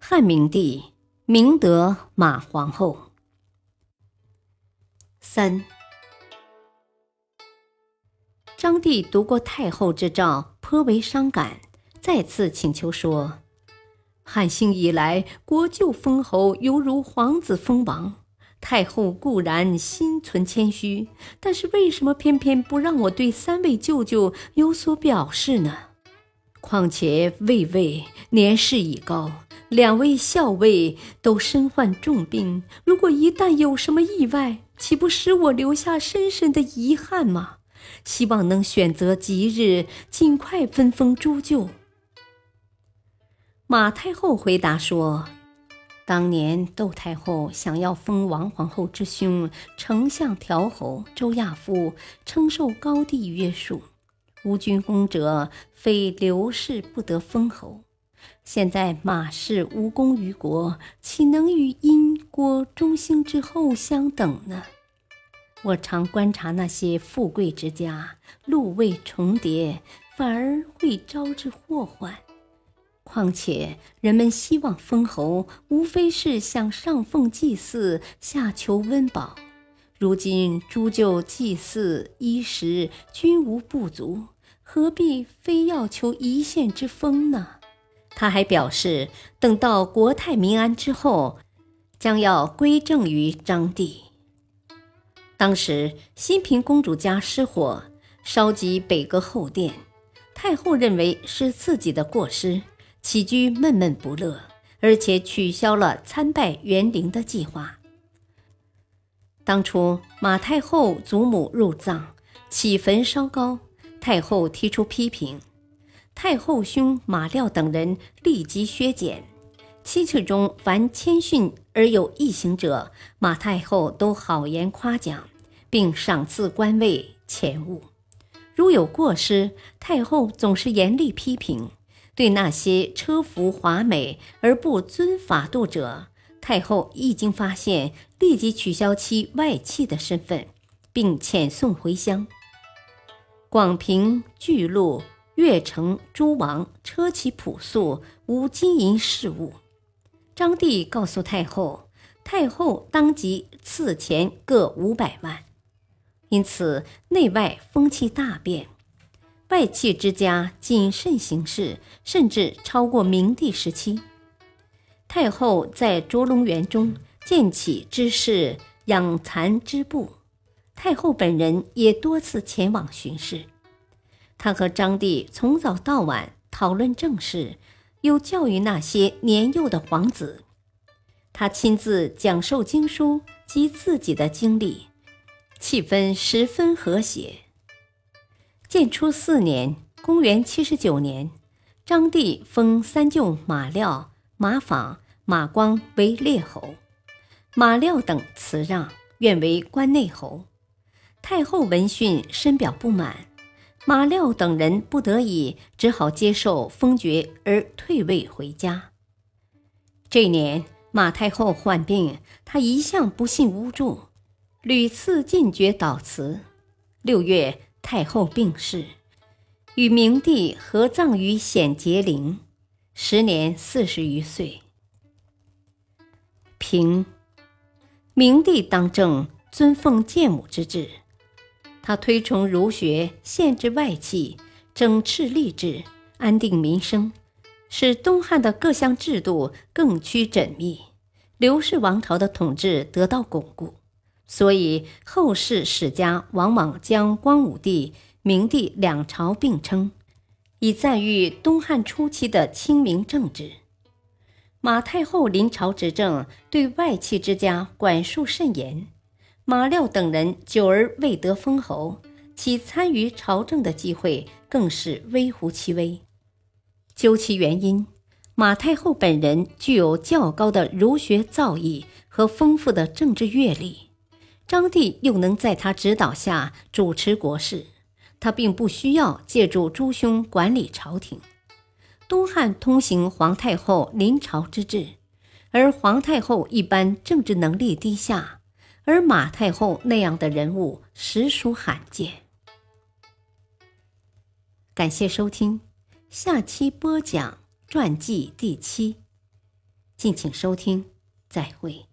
汉明帝明德马皇后。三，张帝读过太后之诏，颇为伤感，再次请求说：“汉兴以来，国舅封侯犹如皇子封王。太后固然心存谦虚，但是为什么偏偏不让我对三位舅舅有所表示呢？况且魏魏年事已高。”两位校尉都身患重病，如果一旦有什么意外，岂不使我留下深深的遗憾吗？希望能选择吉日，尽快分封诸舅。马太后回答说：“当年窦太后想要封王皇后之兄丞相调侯周亚夫，称受高帝约束，无军功者，非刘氏不得封侯。”现在马氏无功于国，岂能与殷郭中兴之后相等呢？我常观察那些富贵之家，禄位重叠，反而会招致祸患。况且人们希望封侯，无非是想上奉祭祀，下求温饱。如今诸舅祭祀衣食均无不足，何必非要求一县之封呢？他还表示，等到国泰民安之后，将要归政于张帝。当时新平公主家失火，烧及北阁后殿，太后认为是自己的过失，起居闷闷不乐，而且取消了参拜园陵的计划。当初马太后祖母入葬，起坟烧高，太后提出批评。太后兄马廖等人立即削减，亲戚中凡谦逊而有异行者，马太后都好言夸奖，并赏赐官位钱物；如有过失，太后总是严厉批评。对那些车服华美而不遵法度者，太后一经发现，立即取消其外戚的身份，并遣送回乡。广平巨鹿。越城诸王车骑朴素，无金银饰物。张帝告诉太后，太后当即赐钱各五百万。因此内外风气大变，外戚之家谨慎行事，甚至超过明帝时期。太后在卓龙园中建起知事养蚕织布，太后本人也多次前往巡视。他和张帝从早到晚讨论政事，又教育那些年幼的皇子。他亲自讲授经书及自己的经历，气氛十分和谐。建初四年（公元79年），张帝封三舅马廖、马坊、马光为列侯，马廖等辞让，愿为关内侯。太后闻讯，深表不满。马廖等人不得已，只好接受封爵而退位回家。这年马太后患病，他一向不信巫祝，屡次进爵祷辞。六月，太后病逝，与明帝合葬于显节陵，时年四十余岁。平，明帝当政，尊奉建母之制。他推崇儒学，限制外戚，整饬吏治，安定民生，使东汉的各项制度更趋缜密，刘氏王朝的统治得到巩固。所以后世史家往往将光武帝、明帝两朝并称，以赞誉东汉初期的清明政治。马太后临朝执政，对外戚之家管束甚严。马廖等人久而未得封侯，其参与朝政的机会更是微乎其微。究其原因，马太后本人具有较高的儒学造诣和丰富的政治阅历，张帝又能在他指导下主持国事，他并不需要借助诸兄管理朝廷。东汉通行皇太后临朝之制，而皇太后一般政治能力低下，而马太后那样的人物实属罕见。感谢收听，下期播讲。传记第七，敬请收听，再会。